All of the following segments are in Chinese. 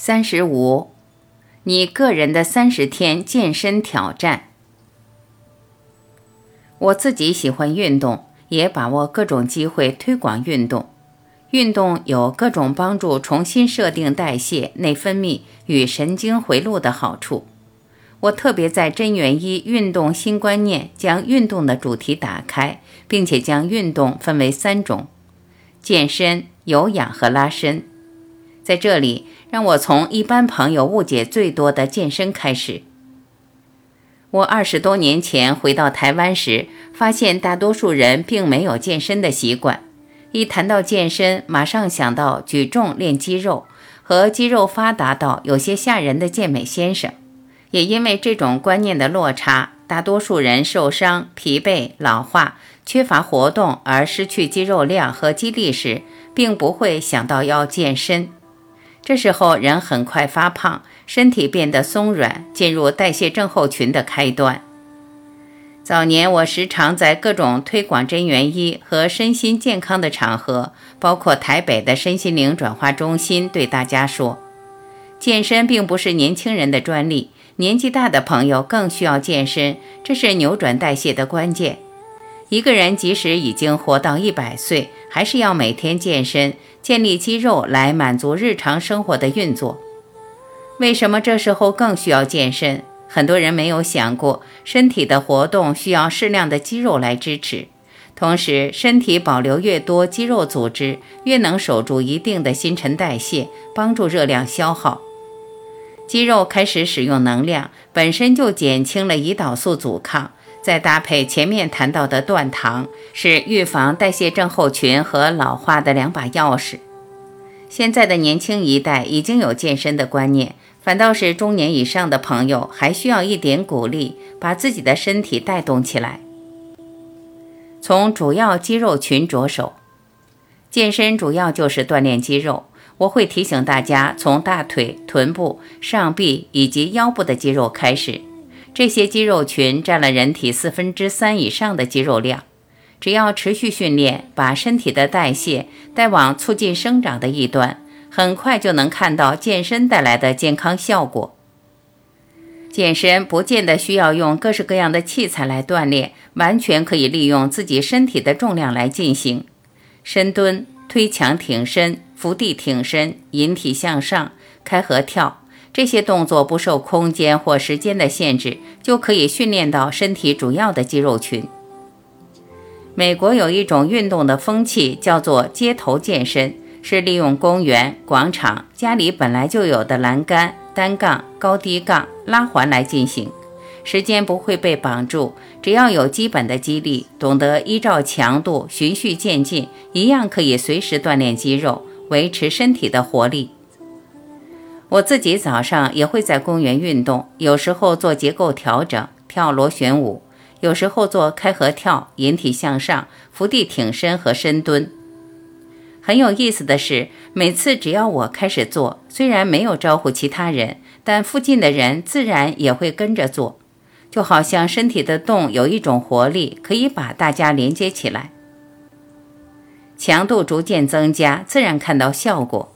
三十五，你个人的三十天健身挑战。我自己喜欢运动，也把握各种机会推广运动。运动有各种帮助重新设定代谢、内分泌与神经回路的好处。我特别在真元一运动新观念将运动的主题打开，并且将运动分为三种：健身、有氧和拉伸。在这里，让我从一般朋友误解最多的健身开始。我二十多年前回到台湾时，发现大多数人并没有健身的习惯。一谈到健身，马上想到举重练肌肉和肌肉发达到有些吓人的健美先生。也因为这种观念的落差，大多数人受伤、疲惫、老化、缺乏活动而失去肌肉量和肌力时，并不会想到要健身。这时候人很快发胖，身体变得松软，进入代谢症候群的开端。早年我时常在各种推广真元医和身心健康的场合，包括台北的身心灵转化中心，对大家说：健身并不是年轻人的专利，年纪大的朋友更需要健身，这是扭转代谢的关键。一个人即使已经活到一百岁，还是要每天健身，建立肌肉来满足日常生活的运作。为什么这时候更需要健身？很多人没有想过，身体的活动需要适量的肌肉来支持。同时，身体保留越多肌肉组织，越能守住一定的新陈代谢，帮助热量消耗。肌肉开始使用能量，本身就减轻了胰岛素阻抗。再搭配前面谈到的断糖，是预防代谢症候群和老化的两把钥匙。现在的年轻一代已经有健身的观念，反倒是中年以上的朋友还需要一点鼓励，把自己的身体带动起来。从主要肌肉群着手，健身主要就是锻炼肌肉。我会提醒大家，从大腿、臀部、上臂以及腰部的肌肉开始。这些肌肉群占了人体四分之三以上的肌肉量，只要持续训练，把身体的代谢带往促进生长的一端，很快就能看到健身带来的健康效果。健身不见得需要用各式各样的器材来锻炼，完全可以利用自己身体的重量来进行。深蹲、推墙挺身、伏地挺身、引体向上、开合跳。这些动作不受空间或时间的限制，就可以训练到身体主要的肌肉群。美国有一种运动的风气，叫做街头健身，是利用公园、广场、家里本来就有的栏杆、单杠、高低杠、拉环来进行。时间不会被绑住，只要有基本的肌力，懂得依照强度循序渐进，一样可以随时锻炼肌肉，维持身体的活力。我自己早上也会在公园运动，有时候做结构调整，跳螺旋舞；有时候做开合跳、引体向上、伏地挺身和深蹲。很有意思的是，每次只要我开始做，虽然没有招呼其他人，但附近的人自然也会跟着做，就好像身体的动有一种活力，可以把大家连接起来。强度逐渐增加，自然看到效果。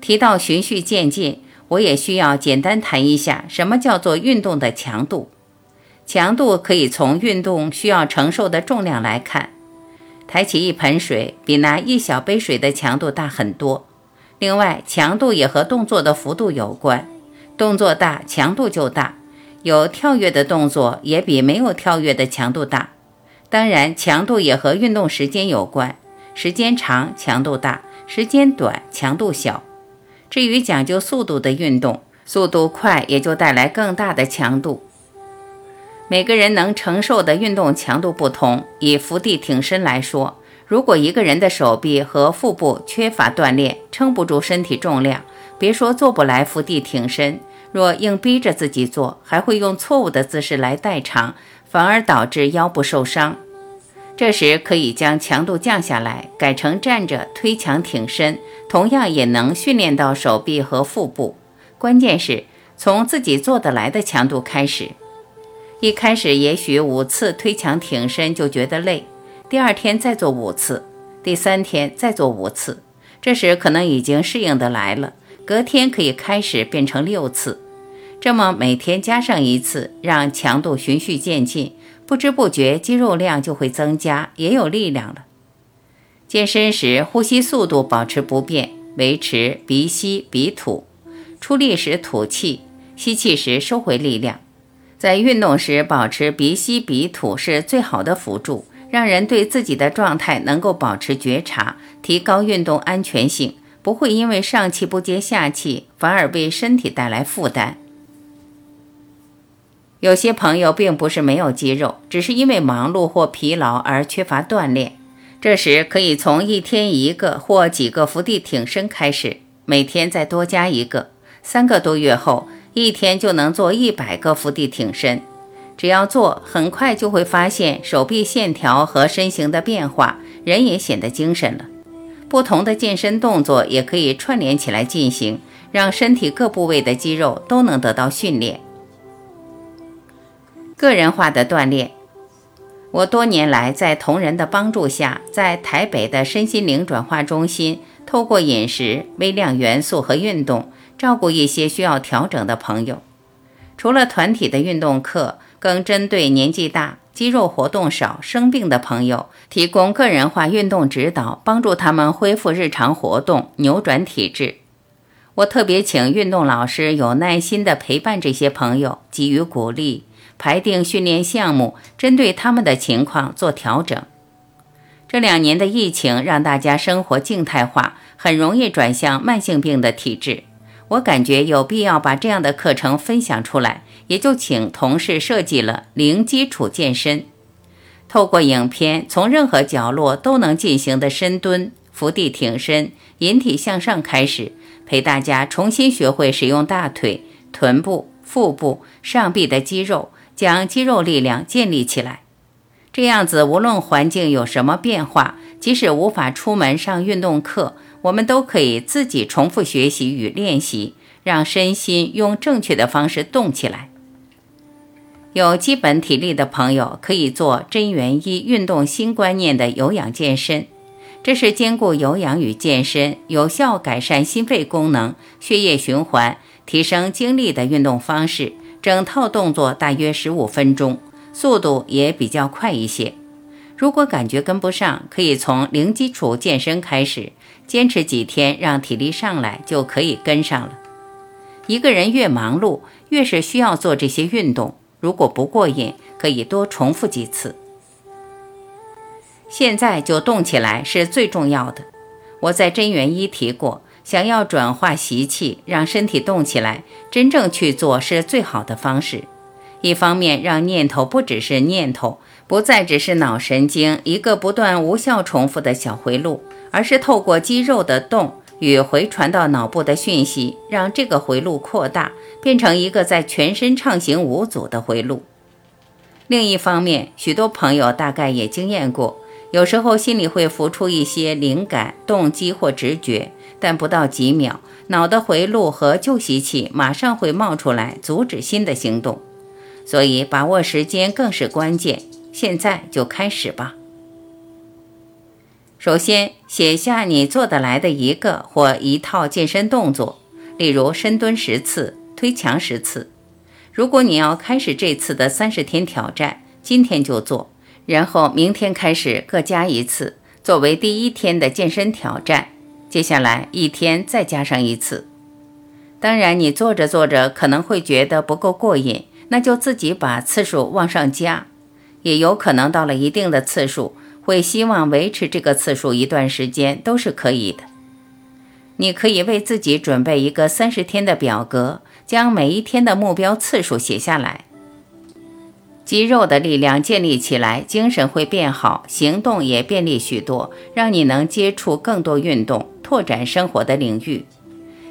提到循序渐进，我也需要简单谈一下什么叫做运动的强度。强度可以从运动需要承受的重量来看，抬起一盆水比拿一小杯水的强度大很多。另外，强度也和动作的幅度有关，动作大强度就大，有跳跃的动作也比没有跳跃的强度大。当然，强度也和运动时间有关，时间长强度大，时间短强度小。至于讲究速度的运动，速度快也就带来更大的强度。每个人能承受的运动强度不同。以伏地挺身来说，如果一个人的手臂和腹部缺乏锻炼，撑不住身体重量，别说做不来伏地挺身，若硬逼着自己做，还会用错误的姿势来代偿，反而导致腰部受伤。这时可以将强度降下来，改成站着推墙挺身，同样也能训练到手臂和腹部。关键是从自己做得来的强度开始。一开始也许五次推墙挺身就觉得累，第二天再做五次，第三天再做五次，这时可能已经适应的来了，隔天可以开始变成六次。这么每天加上一次，让强度循序渐进，不知不觉肌肉量就会增加，也有力量了。健身时呼吸速度保持不变，维持鼻吸鼻吐，出力时吐气，吸气时收回力量。在运动时保持鼻吸鼻吐是最好的辅助，让人对自己的状态能够保持觉察，提高运动安全性，不会因为上气不接下气，反而为身体带来负担。有些朋友并不是没有肌肉，只是因为忙碌或疲劳而缺乏锻炼。这时可以从一天一个或几个伏地挺身开始，每天再多加一个，三个多月后。一天就能做一百个伏地挺身，只要做，很快就会发现手臂线条和身形的变化，人也显得精神了。不同的健身动作也可以串联起来进行，让身体各部位的肌肉都能得到训练。个人化的锻炼，我多年来在同仁的帮助下，在台北的身心灵转化中心，透过饮食、微量元素和运动。照顾一些需要调整的朋友，除了团体的运动课，更针对年纪大、肌肉活动少、生病的朋友，提供个人化运动指导，帮助他们恢复日常活动，扭转体质。我特别请运动老师有耐心地陪伴这些朋友，给予鼓励，排定训练项目，针对他们的情况做调整。这两年的疫情让大家生活静态化，很容易转向慢性病的体质。我感觉有必要把这样的课程分享出来，也就请同事设计了零基础健身，透过影片从任何角落都能进行的深蹲、伏地挺身、引体向上开始，陪大家重新学会使用大腿、臀部、腹部、上臂的肌肉，将肌肉力量建立起来。这样子，无论环境有什么变化，即使无法出门上运动课。我们都可以自己重复学习与练习，让身心用正确的方式动起来。有基本体力的朋友可以做真元一运动新观念的有氧健身，这是兼顾有氧与健身，有效改善心肺功能、血液循环、提升精力的运动方式。整套动作大约十五分钟，速度也比较快一些。如果感觉跟不上，可以从零基础健身开始。坚持几天，让体力上来，就可以跟上了。一个人越忙碌，越是需要做这些运动。如果不过瘾，可以多重复几次。现在就动起来是最重要的。我在真元一提过，想要转化习气，让身体动起来，真正去做是最好的方式。一方面，让念头不只是念头，不再只是脑神经一个不断无效重复的小回路。而是透过肌肉的动与回传到脑部的讯息，让这个回路扩大，变成一个在全身畅行无阻的回路。另一方面，许多朋友大概也经验过，有时候心里会浮出一些灵感、动机或直觉，但不到几秒，脑的回路和旧习气马上会冒出来，阻止新的行动。所以，把握时间更是关键。现在就开始吧。首先，写下你做得来的一个或一套健身动作，例如深蹲十次、推墙十次。如果你要开始这次的三十天挑战，今天就做，然后明天开始各加一次，作为第一天的健身挑战。接下来一天再加上一次。当然，你做着做着可能会觉得不够过瘾，那就自己把次数往上加。也有可能到了一定的次数。会希望维持这个次数一段时间都是可以的。你可以为自己准备一个三十天的表格，将每一天的目标次数写下来。肌肉的力量建立起来，精神会变好，行动也便利许多，让你能接触更多运动，拓展生活的领域。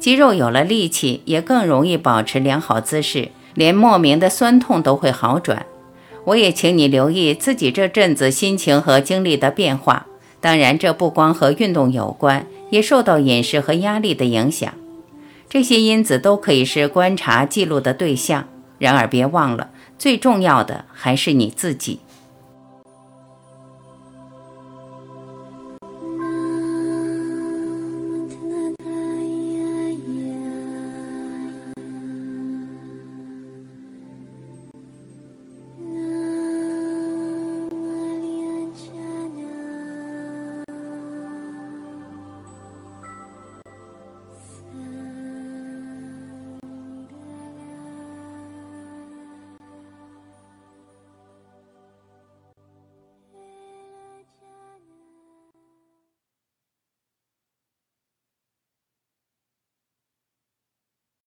肌肉有了力气，也更容易保持良好姿势，连莫名的酸痛都会好转。我也请你留意自己这阵子心情和精力的变化。当然，这不光和运动有关，也受到饮食和压力的影响。这些因子都可以是观察记录的对象。然而，别忘了，最重要的还是你自己。